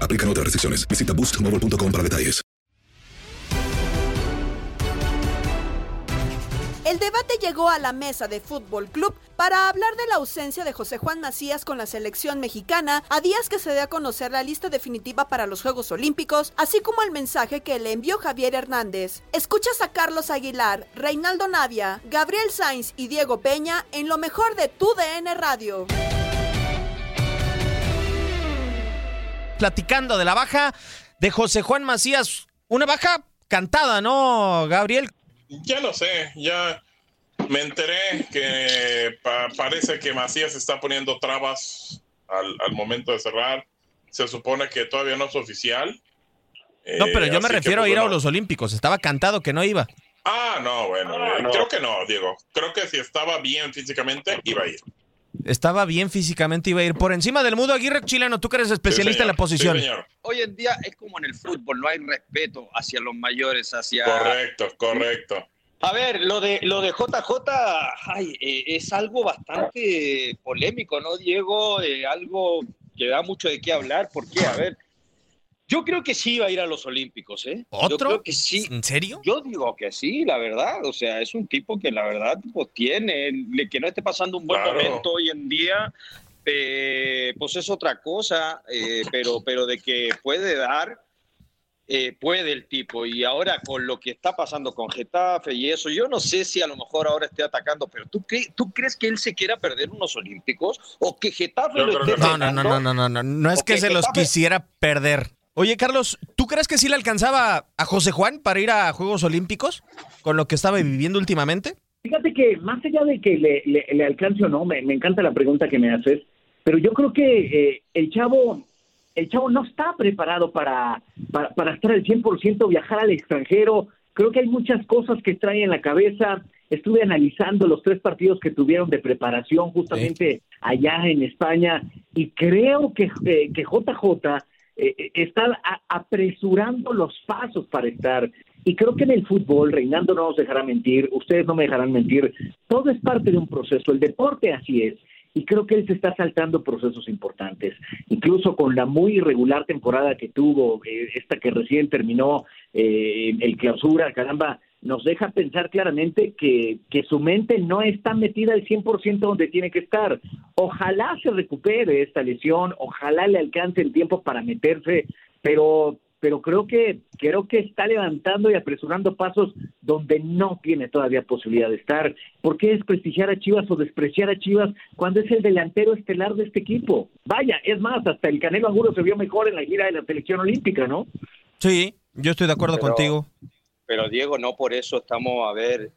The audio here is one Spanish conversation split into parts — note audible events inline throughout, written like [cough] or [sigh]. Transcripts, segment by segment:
Aplican otras restricciones. Visita boostmobile.com para detalles. El debate llegó a la mesa de Fútbol Club para hablar de la ausencia de José Juan Macías con la selección mexicana a días que se dé a conocer la lista definitiva para los Juegos Olímpicos, así como el mensaje que le envió Javier Hernández. Escuchas a Carlos Aguilar, Reinaldo Navia, Gabriel Sainz y Diego Peña en lo mejor de tu DN Radio. Platicando de la baja de José Juan Macías, una baja cantada, ¿no, Gabriel? Ya lo sé, ya me enteré que pa- parece que Macías está poniendo trabas al, al momento de cerrar. Se supone que todavía no es oficial. No, pero Eh, yo me que, refiero pues, a ir a los Olímpicos. Estaba cantado que no iba. Ah, no, bueno, eh, creo que no, Diego. Creo que si estaba bien físicamente, iba a ir. Estaba bien físicamente, iba a ir por encima del mudo Aguirre chileno. Tú que eres especialista en la posición. Hoy en día es como en el fútbol, no hay respeto hacia los mayores, hacia... Correcto, correcto. A ver, lo de, lo de JJ ay, eh, es algo bastante polémico, ¿no, Diego? Eh, algo que da mucho de qué hablar. ¿Por qué? A ver, yo creo que sí va a ir a los Olímpicos, ¿eh? Yo ¿Otro? creo que sí. ¿En serio? Yo digo que sí, la verdad. O sea, es un tipo que la verdad pues, tiene, le- que no esté pasando un buen Claro. momento hoy en día, eh, pues es otra cosa, eh, pero, pero de que puede dar, eh, puede el tipo. Y ahora con lo que está pasando con Getafe y eso, yo no sé si a lo mejor ahora esté atacando, pero ¿tú, cre- ¿tú crees que él se quiera perder unos Olímpicos? ¿O que Getafe lo esté No, no, no, no, no, no, no. No es que se los quisiera perder. Oye, Carlos, ¿tú crees que sí le alcanzaba a José Juan para ir a Juegos Olímpicos con lo que estaba viviendo últimamente? Fíjate que más allá de que le, le- le alcance o no, me, me encanta la pregunta que me haces, pero yo creo que eh, el chavo el chavo no está preparado para, para, para estar al 100%, viajar al extranjero. Creo que hay muchas cosas que trae en la cabeza. Estuve analizando los tres partidos que tuvieron de preparación justamente allá en España y creo que, eh, que JJ eh, eh, está a- apresurando los pasos para estar. Y creo que en el fútbol, Reinaldo no nos dejará mentir, ustedes no me dejarán mentir, todo es parte de un proceso, el deporte así es. Y creo que él se está saltando procesos importantes. Incluso con la muy irregular temporada que tuvo, eh, esta que recién terminó, eh, el clausura, caramba, nos deja pensar claramente que, que su mente no está metida al 100% donde tiene que estar. Ojalá se recupere esta lesión, ojalá le alcance el tiempo para meterse, pero pero creo que creo que está levantando y apresurando pasos donde no tiene todavía posibilidad de estar. ¿Por qué desprestigiar a Chivas o despreciar a Chivas cuando es el delantero estelar de este equipo? Vaya, es más, hasta el Canelo Angulo se vio mejor en la gira de la selección olímpica, ¿no? Sí, yo estoy de acuerdo Pero- contigo. Pero Diego, no por eso estamos, a ver,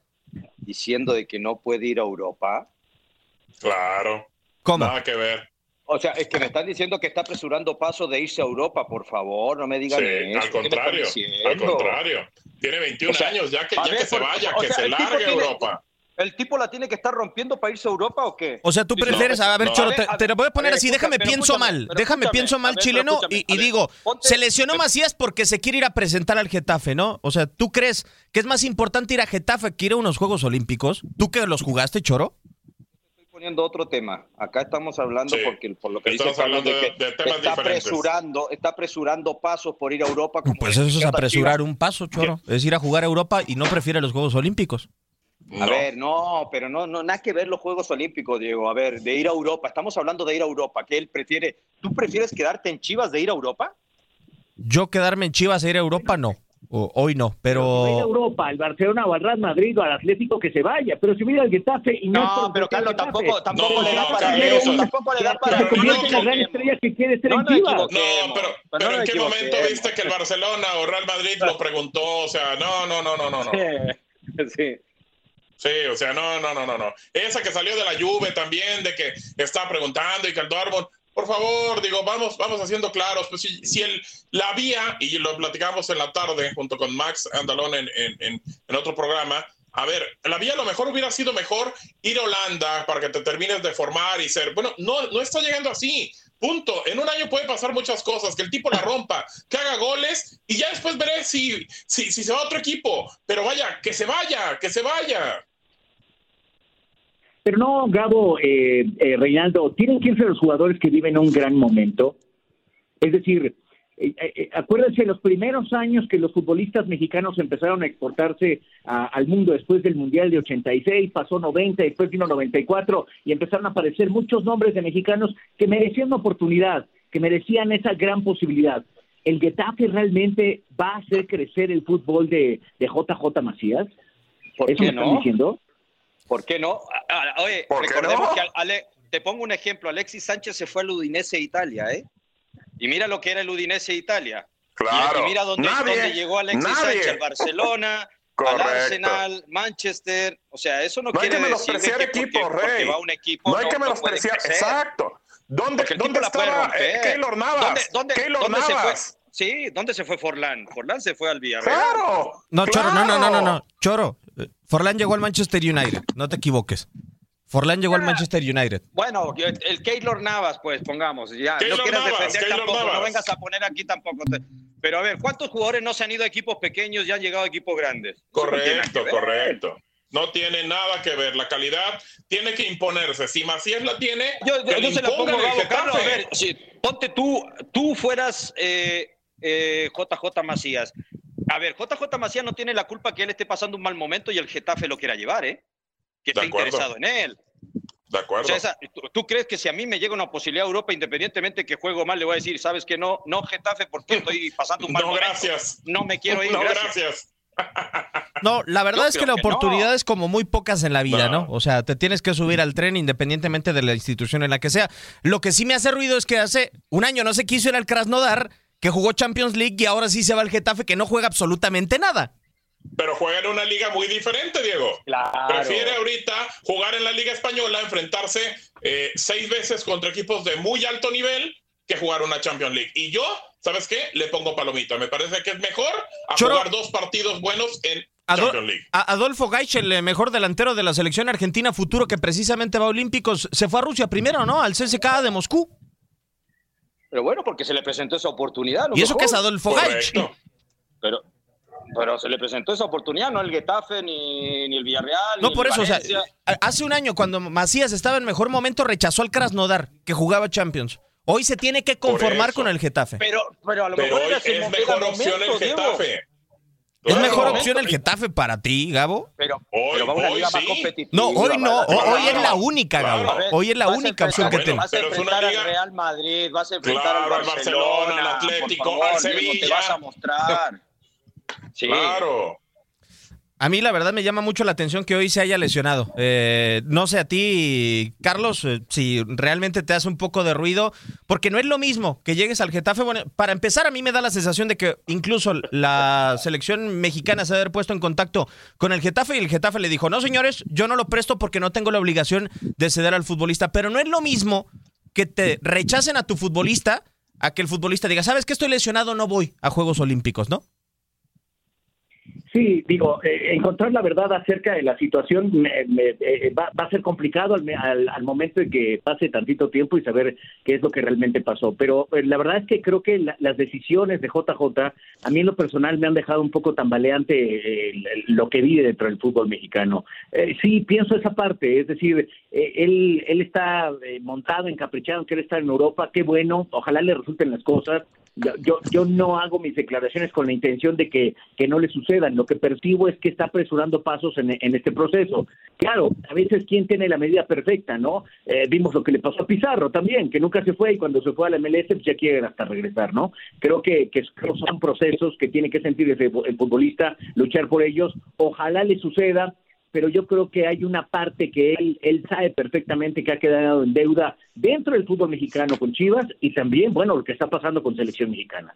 diciendo de que no puede ir a Europa. Claro. ¿Cómo? Nada que ver. O sea, es que me están diciendo que está apresurando pasos de irse a Europa, por favor, no me digan Sí, eso. al ¿qué me están contrario, al contrario. Tiene 21 O sea, años, ya que, ya ver, que se vaya, o que sea, se largue a tiene- Europa. ¿El tipo la tiene que estar rompiendo para irse a Europa o qué? O sea, tú prefieres, no, a ver, no. Choro, A ver, te, a te ver, lo voy a poner a ver, así, déjame pienso mal, déjame pienso mal ver, chileno y, a y ver, digo, ponte- se lesionó Macías porque se quiere ir a presentar al Getafe, ¿no? O sea, ¿tú crees que es más importante ir a Getafe que ir a unos Juegos Olímpicos? ¿Tú que los jugaste, Choro? Estoy poniendo otro tema. Acá estamos hablando Sí. porque por lo que dice Estamos Carlos hablando de de- que de temas está diferentes. apresurando, está apresurando pasos por ir a Europa. como Pues eso es apresurar un paso, Choro. Es ir a jugar a Europa y no prefiere los Juegos Olímpicos. A ver, no, pero no, no, nada que ver los Juegos Olímpicos, Diego. A ver, de ir a Europa. Estamos hablando de ir a Europa. que él prefiere? ¿Tú prefieres quedarte en Chivas de ir a Europa? Yo quedarme en Chivas e ir a Europa, no. O- hoy no, Si va a pero... Europa, al Barcelona o al Real Madrid o al Atlético que se vaya, pero si mira al Getafe y no, No, pero Carlos, tampoco- tampoco pero le da para eso, una- tampoco le da para eso. No la gran estrella que quiere ser No. No, pero, Pero pero no ¿en qué momento viste que el Barcelona o Real Madrid lo preguntó? O sea, no, no, no, no, no, no. [laughs] Sí. Sí, o sea, no, no, no, no, no. Esa que salió de la Juve también, de que está preguntando y que Dortmund, por favor, digo, vamos, vamos haciendo claros. Pues si, si el, la vía, y lo platicamos en la tarde junto con Max Andalón en, en, en, en otro programa, a ver, la vía a lo mejor hubiera sido mejor ir a Holanda para que te termines de formar y ser. Bueno, no, no está llegando así. Punto. En un año puede pasar muchas cosas, que el tipo la rompa, que haga goles y ya después veré si, si, si se va a otro equipo. Pero vaya, que se vaya, que se vaya. Pero no, Gabo, eh, eh, Reinaldo, tienen que irse los jugadores que viven un gran momento. Es decir, eh, eh, acuérdense los primeros años que los futbolistas mexicanos empezaron a exportarse a- al mundo después del Mundial de 86, pasó 90, después vino 94 y empezaron a aparecer muchos nombres de mexicanos que merecían una oportunidad, que merecían esa gran posibilidad. ¿El Getafe realmente va a hacer crecer el fútbol de, de JJ Macías? ¿Por ¿Eso qué me están no? diciendo? ¿Por qué no? Ah, ah, Oye, ¿Por qué recordemos no? que Ale- te pongo un ejemplo. Alexis Sánchez se fue al Udinese de Italia, ¿eh? Y mira lo que era el Udinese de Italia. Claro. Y, y mira dónde, Nadie, dónde llegó Alexis nadie. Sánchez, al Barcelona, al. Arsenal, Manchester. O sea, eso no, No hay quiere que decir menospreciar que porque, equipos, porque Rey. va a un equipo No hay que menospreciar. crecer. Exacto. ¿Dónde, Porque dónde estaba romper. eh, Keylor Navas? ¿Dónde, dónde, Keylor dónde se fue? Navas. Sí, ¿dónde se fue Forlán? Forlán se fue al Villarreal. Claro. No, Choro, no, no, no, no, claro. no. Choro, Forlán llegó al Manchester United, no te equivoques. Forlán llegó al. Manchester United. Bueno, el Keylor Navas, pues pongamos, ya, Keylor no quieras Navas, defender Keylor tampoco, Navas. no vengas a poner aquí tampoco. te- Pero a ver, ¿cuántos jugadores no se han ido a equipos pequeños y han llegado a equipos grandes? No Correcto, correcto. No tiene nada que ver. La calidad tiene que imponerse. Si Macías la tiene, Yo, yo- que yo le se la pongo Gabo, Carlos, a ver, si ponte tú, tú fueras eh, eh, JJ Macías. A ver, JJ Macías no tiene la culpa que él esté pasando un mal momento y el Getafe lo quiera llevar, ¿eh? Que esté interesado en él. De O acuerdo. sea, esa- ¿tú, tú crees que si a mí me llega una posibilidad a Europa, independientemente que juego mal, le voy a decir, sabes que no, no Getafe, porque estoy pasando un [laughs] mal No, momento? gracias. No me quiero [laughs] ir, No, gracias. gracias. [laughs] No, la verdad Yo es que la que no. oportunidad es como muy pocas en la vida, ¿no? No. O sea, te tienes que subir al tren independientemente de la institución en la que sea. Lo que sí me hace ruido es que hace un año no se quiso ir al Krasnodar, que jugó Champions League y ahora sí se va al Getafe, que no juega absolutamente nada. Pero juega en una liga muy diferente, Diego. Claro. Prefiere ahorita jugar en la Liga Española, enfrentarse eh, seis veces contra equipos de muy alto nivel que jugar una Champions League. Y yo, ¿sabes qué? Le pongo palomita. Me parece que es mejor a Choro. jugar dos partidos buenos en Champions League. a- Adolfo Gaich, el mejor delantero de la selección argentina futuro que precisamente va a Olímpicos, se fue a Rusia primero, ¿no? Al CSKA de Moscú. Pero bueno, porque se le presentó esa oportunidad. Y eso mejor. que es Adolfo Gaich. Pero, pero se le presentó esa oportunidad, no el Getafe, ni, ni el Villarreal, No, ni por el eso, o sea, hace un año cuando Macías estaba en mejor momento rechazó al Krasnodar, que jugaba Champions. Hoy se tiene que conformar con el Getafe. Pero, pero a lo Pero mejor hoy es mejor opción el Diego. ¿Es mejor opción el Getafe para ti, Gabo? Pero, pero va a una liga más competitiva. No, hoy no. ho- Hoy es la Claro. única, Gabo. A ver, Hoy es la única opción que enfrentar- tienes. Vas a enfrentar al Real Madrid, vas a enfrentar Claro, al Barcelona, al Atlético, favor, al Diego, Sevilla. Te vas a mostrar. [laughs] Sí. Claro. A mí la verdad me llama mucho la atención que hoy se haya lesionado. Eh, no sé a ti, Carlos, eh, si realmente te hace un poco de ruido, porque no es lo mismo que llegues al Getafe. Bueno, para empezar, a mí me da la sensación de que incluso la selección mexicana se haber puesto en contacto con el Getafe y el Getafe le dijo, no señores, yo no lo presto porque no tengo la obligación de ceder al futbolista. Pero no es lo mismo que te rechacen a tu futbolista a que el futbolista diga, ¿sabes que estoy lesionado? No voy a Juegos Olímpicos, ¿no? Sí, digo, eh, encontrar la verdad acerca de la situación me- me- eh, va, va a ser complicado al, al- al momento de que pase tantito tiempo y saber qué es lo que realmente pasó. Pero eh, la verdad es que creo que la- las decisiones de JJ, a mí en lo personal me han dejado un poco tambaleante lo que vive dentro del fútbol mexicano. Sí, pienso esa parte, es decir, él, él está montado, encaprichado, quiere estar en Europa, qué bueno, ojalá le resulten las cosas. Yo, yo, no hago mis declaraciones con la intención de que, que no le sucedan. Lo que percibo es que está apresurando pasos en, en este proceso. Claro, a veces quién tiene la medida perfecta, ¿no? Eh, vimos lo que le pasó a Pizarro también, que nunca se fue y cuando se fue a la MLS pues ya quieren hasta regresar, ¿no? Creo que, que son procesos que tiene que sentir el futbolista, luchar por ellos. Ojalá le suceda, pero yo creo que hay una parte que él, él sabe perfectamente que ha quedado en deuda dentro del fútbol mexicano con Chivas y también, bueno, lo que está pasando con selección mexicana.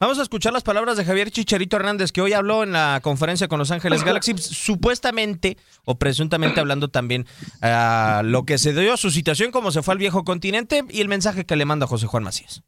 Vamos a escuchar las palabras de Javier Chicharito Hernández, que hoy habló en la conferencia con Los Ángeles Galaxy, supuestamente o presuntamente hablando también a lo que se dio a su situación, cómo se fue al viejo continente y el mensaje que le manda José Juan Macías.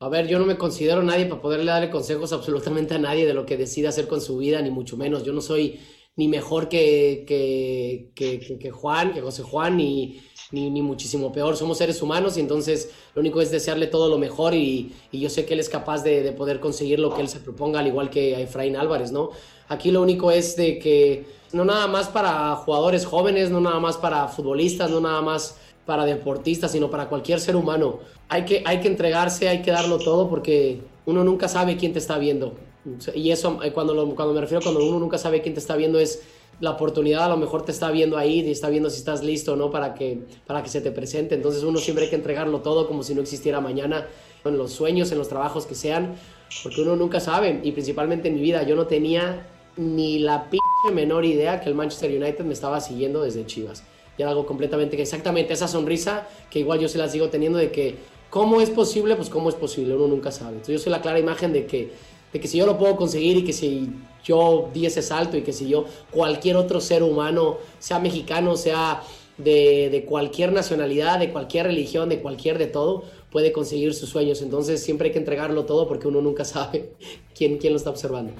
A ver, yo no me considero nadie para poderle darle consejos absolutamente a nadie de lo que decida hacer con su vida, ni mucho menos. Yo no soy ni mejor que, que, que, que- Juan, que José Juan, ni, ni, ni muchísimo peor. Somos seres humanos y entonces lo único es desearle todo lo mejor y, y yo sé que él es capaz de, de poder conseguir lo que él se proponga, al igual que a Efraín Álvarez, ¿no? Aquí lo único es de que no nada más para jugadores jóvenes, no nada más para futbolistas, no nada más para deportistas, sino para cualquier ser humano. Hay que, hay que entregarse, hay que darlo todo porque uno nunca sabe quién te está viendo. Y eso, eh, cuando, lo- cuando me refiero cuando uno nunca sabe quién te está viendo, es la oportunidad a lo mejor te está viendo ahí y está viendo si estás listo o no para que, para que se te presente. Entonces uno siempre hay que entregarlo todo como si no existiera mañana, en los sueños, en los trabajos que sean, porque uno nunca sabe. Y principalmente en mi vida, yo no tenía ni la p menor idea que el Manchester United me estaba siguiendo desde Chivas. Y era algo completamente que exactamente esa sonrisa que igual yo se la sigo teniendo de que ¿Cómo es posible? Pues cómo es posible, uno nunca sabe. Entonces yo soy la clara imagen de que, de que si yo lo puedo conseguir y que si yo di ese salto y que si yo, cualquier otro ser humano, sea mexicano, sea de, de cualquier nacionalidad, de cualquier religión, de cualquier de todo, puede conseguir sus sueños. Entonces siempre hay que entregarlo todo porque uno nunca [laughs] sabe quién, quién lo está observando.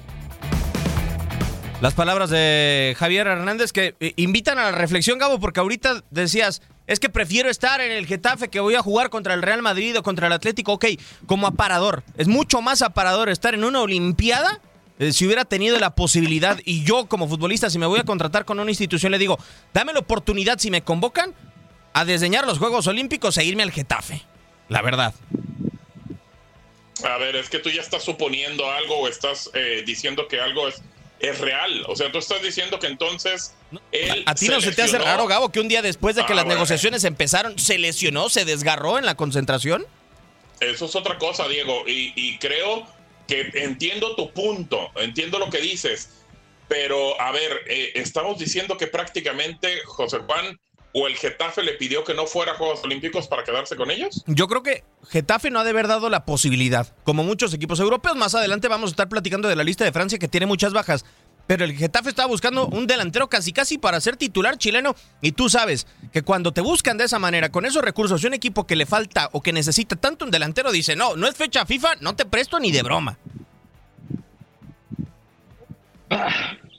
Las palabras de Javier Hernández que eh, invitan a la reflexión, Gabo, porque ahorita decías, es que prefiero estar en el Getafe que voy a jugar contra el Real Madrid o contra el Atlético, ok, como aparador. Es mucho más aparador estar en una Olimpiada eh, si hubiera tenido la posibilidad y yo como futbolista, si me voy a contratar con una institución, le digo, dame la oportunidad si me convocan a diseñar los Juegos Olímpicos e irme al Getafe. La verdad. A ver, es que tú ya estás suponiendo algo o estás eh, diciendo que algo es, es real. O sea, tú estás diciendo que entonces él ¿A ti no se te hace raro, Gabo, que un día después de que Ah, las bueno. negociaciones empezaron, se lesionó, se desgarró en la concentración? Eso es otra cosa, Diego. Y, y creo que entiendo tu punto, entiendo lo que dices. Pero, a ver, eh, estamos diciendo que prácticamente José Juan o el Getafe le pidió que no fuera a Juegos Olímpicos para quedarse con ellos. Yo creo que Getafe no ha de haber dado la posibilidad, como muchos equipos europeos. Más adelante vamos a estar platicando de la lista de Francia que tiene muchas bajas. Pero el Getafe estaba buscando un delantero casi casi para ser titular chileno. Y tú sabes que cuando te buscan de esa manera, con esos recursos, y un equipo que le falta o que necesita tanto un delantero, dice, no, no es fecha FIFA, no te presto ni de broma.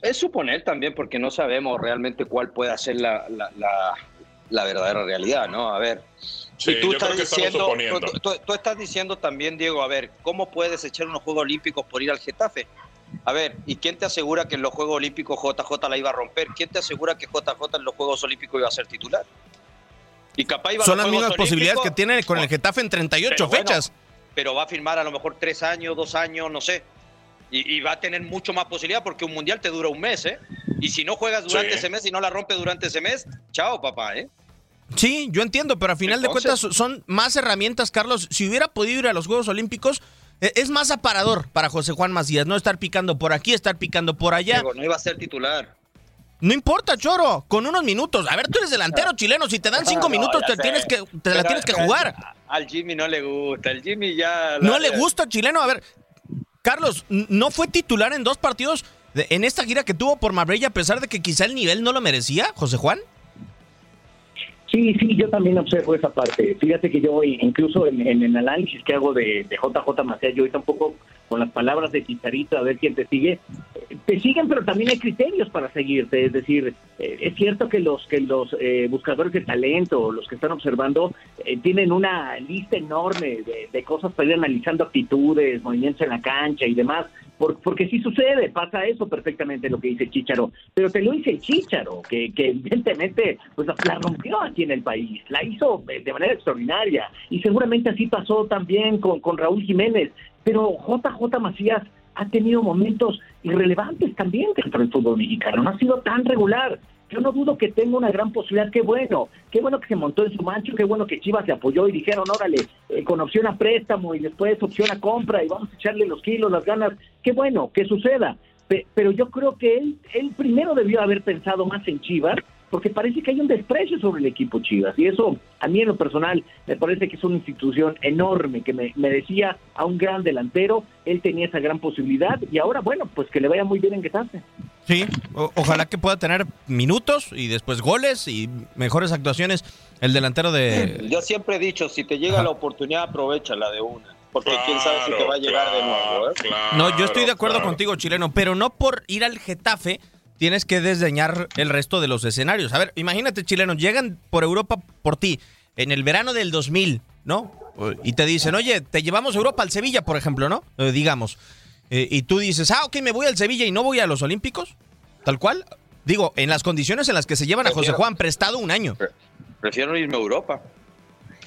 Es suponer también porque no sabemos realmente cuál puede ser la, la, la- la verdadera realidad, ¿no? A ver. Sí, y tú yo estás creo que estamos diciendo, tú, tú- tú estás diciendo también, Diego, a ver, ¿cómo puedes echar unos Juegos Olímpicos por ir al Getafe? A ver, ¿y quién te asegura que en los Juegos Olímpicos JJ la iba a romper? ¿Quién te asegura que JJ en los Juegos Olímpicos iba a ser titular? Y capaz iba a Son los las mismas posibilidades que tiene con el Getafe en 38 pero bueno, fechas. pero va a firmar a lo mejor tres años, dos años, no sé. Y, y va a tener mucho más posibilidad porque un mundial te dura un mes, ¿eh? Y si no juegas durante Sí. ese mes y no la rompes durante ese mes, chao, papá, ¿eh? Sí, yo entiendo, pero a final de cuentas son más herramientas, Carlos. Si hubiera podido ir a los Juegos Olímpicos, eh, es más aparador para José Juan Macías, no estar picando por aquí, estar picando por allá. Diego, no iba a ser titular. No importa, Choro, con unos minutos. A ver, tú eres delantero chileno, si te dan cinco No, minutos te sé. tienes que te la tienes que jugar. Al Jimmy no le gusta, el Jimmy ya... No le gusta chileno. A ver, Carlos, no fue titular en dos partidos en esta gira que tuvo por Marbella a pesar de que quizá el nivel no lo merecía, José Juan. Sí, sí, yo también observo esa parte. Fíjate que yo incluso en, el análisis que hago de, de JJ Macías, yo ahorita un con las palabras de Chicharito, a ver quién te sigue. Eh, Te siguen, pero también hay criterios para seguirte. Es decir, eh, es cierto que los que los eh, buscadores de talento, los que están observando, eh, tienen una lista enorme de cosas para ir analizando actitudes, movimientos en la cancha y demás. Por- porque sí sucede, pasa eso perfectamente lo que dice Chicharo, pero te lo dice Chicharo, que, evidentemente pues la rompió aquí en el país, la hizo eh, de manera extraordinaria y seguramente así pasó también con, con Raúl Jiménez, pero JJ Macías ha tenido momentos irrelevantes también dentro del fútbol mexicano, no ha sido tan regular. Yo no dudo que tenga una gran posibilidad, qué bueno, qué bueno que se montó en su mancho, qué bueno que Chivas le apoyó y dijeron, órale, eh, con opción a préstamo y después opción a compra y vamos a echarle los kilos, las ganas, qué bueno, que suceda. Pe- pero yo creo que él, él primero debió haber pensado más en Chivas, porque parece que hay un desprecio sobre el equipo Chivas. Y eso, a mí en lo personal, me parece que es una institución enorme, que me merecía a un gran delantero. Él tenía esa gran posibilidad y ahora, bueno, pues que le vaya muy bien en Getafe. Sí, o- ojalá que pueda tener minutos y después goles y mejores actuaciones el delantero de... Yo siempre he dicho, si te llega la oportunidad, aprovechala de una. Porque quién sabe si te va a llegar de nuevo, ¿eh? No, yo estoy de acuerdo contigo, chileno, pero no por ir al Getafe tienes que desdeñar el resto de los escenarios. A ver, imagínate, chileno, llegan por Europa por ti en el verano del 2000, ¿no? Y te dicen, oye, te llevamos a Europa al Sevilla, por ejemplo, ¿no? Eh, digamos. Eh, y tú dices, ah, ok, me voy al Sevilla y no voy a los Olímpicos, tal cual. Digo, en las condiciones en las que se llevan a José Juan prestado un año. Prefiero irme a Europa.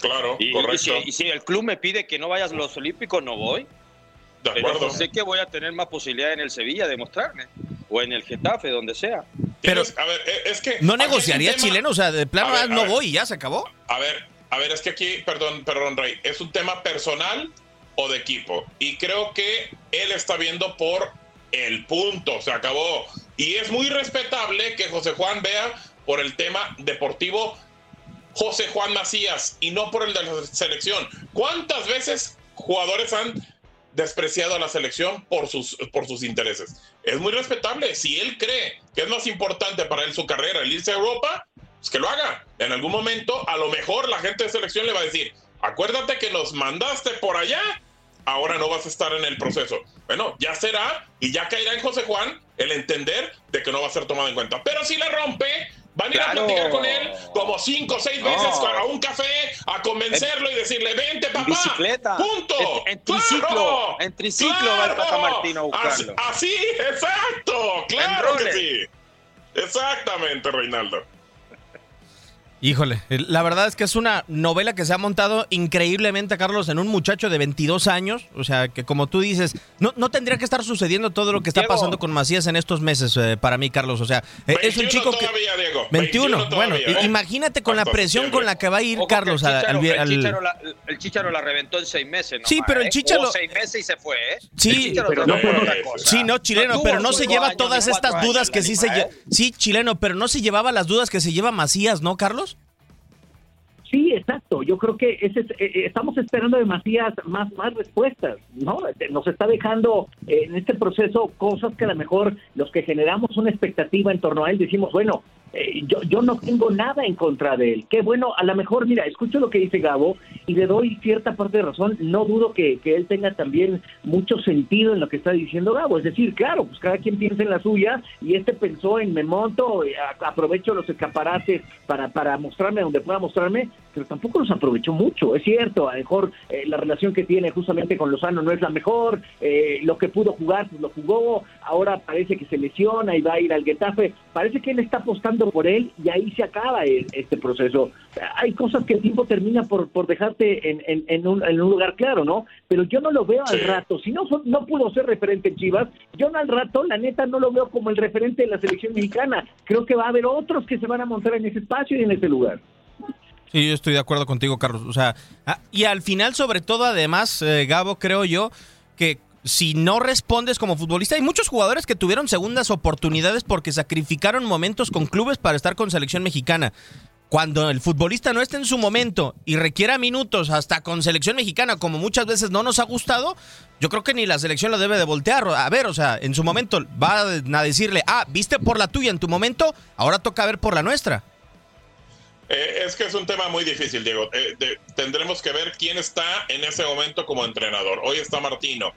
Claro, Y, correcto. y si, y si el club me pide que no vayas a los Olímpicos, no voy. De Pero acuerdo. sé que voy a tener más posibilidad en el Sevilla de mostrarme. O en el Getafe, donde sea. Pero, a ver, eh, es que. ¿No negociaría tema- chileno? O sea, de plano, ver, ah, no ver. voy y ya se acabó. A ver, a ver, es que aquí, perdón, perdón, Rey, es un tema personal o de equipo. Y creo que él está viendo por el punto, se acabó. Y es muy respetable que José Juan vea por el tema deportivo José Juan Macías y no por el de la selección. ¿Cuántas veces jugadores han despreciado a la selección por sus, por sus intereses? Es muy respetable. Si él cree que es más importante para él su carrera el irse a Europa, pues que lo haga. En algún momento, a lo mejor la gente de selección le va a decir, acuérdate que nos mandaste por allá, ahora no vas a estar en el proceso. Bueno, ya será y ya caerá en José Juan el entender de que no va a ser tomado en cuenta. Pero si le rompe, van a ir a platicar con él como cinco o seis veces a un café a convencerlo y decirle, vente papá. bicicleta. Punto. En, en triciclo. En triciclo va el Tata Martino a buscarlo. Así, así, exacto. Claro que sí. Exactamente, Reinaldo. Híjole, la verdad es que es una novela que se ha montado increíblemente, Carlos, en un muchacho de 22 años. O sea, que como tú dices, no, no tendría que estar sucediendo todo lo que está pasando con Macías en estos meses eh, para mí, Carlos. O sea, eh, es un chico que... Diego. 21, bueno, ¿eh? imagínate con la presión con la que va a ir Carlos el al, Chicharo, al- el, Chicharo la, el Chicharo la reventó en seis meses. Sí, nomás, pero el ¿eh? Chicharo- Jugó seis meses y se fue, ¿eh? Sí, El Chicharo pero no por por- otra cosa. Sí, no, chileno, pero no se lleva años todas estas dudas que sí se. Sí, chileno, pero no se llevaba las dudas que se lleva Macías, ¿no, Carlos? Sí, exacto. Yo creo que eh, eh, estamos esperando de Macías más, más respuestas, ¿no? Eh, Nos está dejando eh, en este proceso cosas que a lo mejor los que generamos una expectativa en torno a él decimos, bueno, eh, yo, yo no tengo nada en contra de él. Qué bueno, a lo mejor, mira, escucho lo que dice Gabo y le doy cierta parte de razón. No dudo que, que él tenga también mucho sentido en lo que está diciendo Gabo. Es decir, claro, pues cada quien piensa en la suya y este pensó en me monto, eh, aprovecho los escaparates para, para mostrarme donde pueda mostrarme, pero tampoco los aprovechó mucho. Es cierto, a lo mejor eh, la relación que tiene justamente con Lozano no es la mejor, eh, lo que pudo jugar, pues lo jugó, ahora parece que se lesiona y va a ir al Getafe. Parece que él está apostando por él y ahí se acaba este proceso. Hay cosas que el tiempo termina por, por dejarte en, en- en un, en un lugar claro, ¿no? Pero yo no lo veo al rato. Si no, no pudo ser referente en Chivas, yo no al rato, la neta, no lo veo como el referente de la selección mexicana. Creo que va a haber otros que se van a montar en ese espacio y en ese lugar. Sí, yo estoy de acuerdo contigo, Carlos. O sea, ah, y al final, sobre todo, además, eh, Gabo, creo yo que si no respondes como futbolista, hay muchos jugadores que tuvieron segundas oportunidades porque sacrificaron momentos con clubes para estar con selección mexicana. Cuando el futbolista no está en su momento y requiera minutos hasta con selección mexicana, como muchas veces no nos ha gustado, yo creo que ni la selección lo debe de voltear. A ver, o sea, en su momento va a decirle, ah, viste por la tuya en tu momento, ahora toca ver por la nuestra. Eh, es que es un tema muy difícil, Diego. Eh, tendremos que ver quién está en ese momento como entrenador. Hoy está Martino.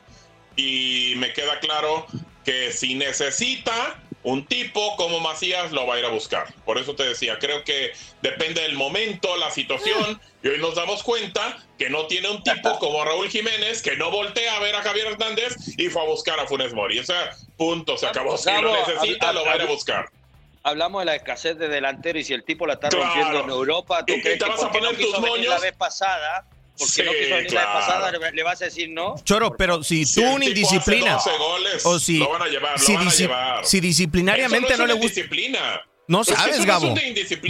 Y me queda claro que si necesita un tipo como Macías, lo va a ir a buscar. Por eso te decía, creo que depende del momento, la situación. Y hoy nos damos cuenta que no tiene un tipo como Raúl Jiménez, que no voltea a ver a Javier Hernández y fue a buscar a Funes Mori. O sea, punto, se acabó. Si lo necesita, lo va a ir a buscar. Hablamos de la escasez de delantero y si el tipo la está Claro. rompiendo en Europa, ¿tú Y- crees te que vas a poner no tus moños? la vez pasada? Porque Sí, no quiso venir la claro. vez pasada, le, le vas a decir no. Choro, pero si tú el una tipo indisciplina hace 12 goles, o si lo van a llevar, lo si, van a disci- llevar. si disciplinariamente Eso no, no, le gusta, no Es que sabes, Gabo,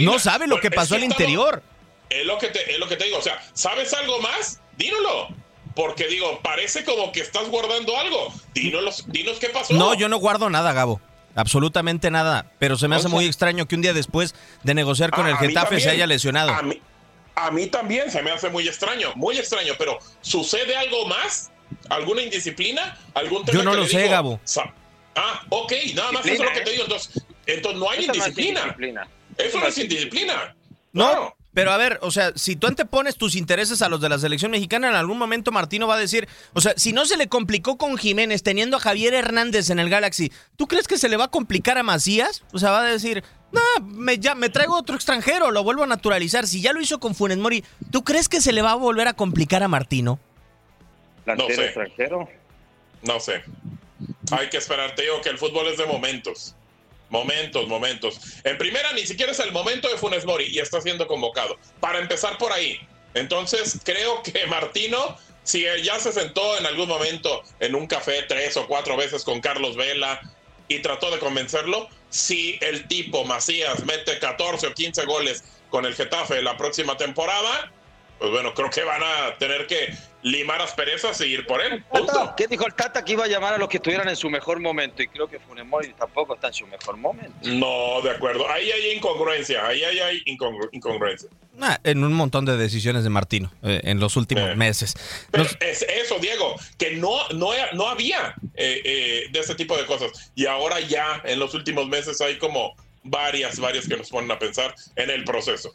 no sabe lo que es pasó al interior. Es lo, que te, es lo que te digo, o sea, ¿sabes algo más? Dínoslo. Porque digo, parece como que estás guardando algo. Dinos, dinos qué pasó. No, yo no guardo nada, Gabo. Absolutamente nada. Pero se me hace O sea- muy extraño que un día después de negociar con Ah, el Getafe se haya lesionado. A mí, a mí también se me hace muy extraño, muy extraño, pero ¿sucede algo más? ¿Alguna indisciplina? ¿Algún tema Yo no que lo sé, digo, Gabo. Ah, ok, nada más eso es lo que te ¿eh? digo. Entonces, entonces no hay Eso no es indisciplina. indisciplina. Eso no es indisciplina. No, pero a ver, o sea, si tú antepones tus intereses a los de la selección mexicana, en algún momento Martino va a decir, o sea, si no se le complicó con Jiménez teniendo a Javier Hernández en el Galaxy, ¿tú crees que se le va a complicar a Macías? O sea, va a decir, no, me, ya, me traigo otro extranjero, lo vuelvo a naturalizar. Si ya lo hizo con Funes Mori, ¿tú crees que se le va a volver a complicar a Martino? No sé. extranjero? No sé. Hay que esperar. Te digo que el fútbol es de momentos. Momentos, momentos. En primera, ni siquiera es el momento de Funes Mori y está siendo convocado. Para empezar por ahí. Entonces, creo que Martino, si ya se sentó en algún momento en un café tres o cuatro veces con Carlos Vela y trató de convencerlo, si el tipo Macías mete 14 o 15 goles con el Getafe la próxima temporada, pues bueno, creo que van a tener que limar asperezas y ir por él. Punto. ¿Qué dijo el Tata? Que iba a llamar a los que estuvieran en su mejor momento. Y creo que Funes Mori tampoco está en su mejor momento. No, de acuerdo. Ahí hay incongruencia. Ahí hay incongru incongruencia. Ah, en un montón de decisiones de Martino eh, en los últimos Eh. meses. Pero es eso, Diego, que no, no, no había eh, eh, de ese tipo de cosas. Y ahora ya, en los últimos meses, hay como varias, varias que nos ponen a pensar en el proceso.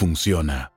funciona.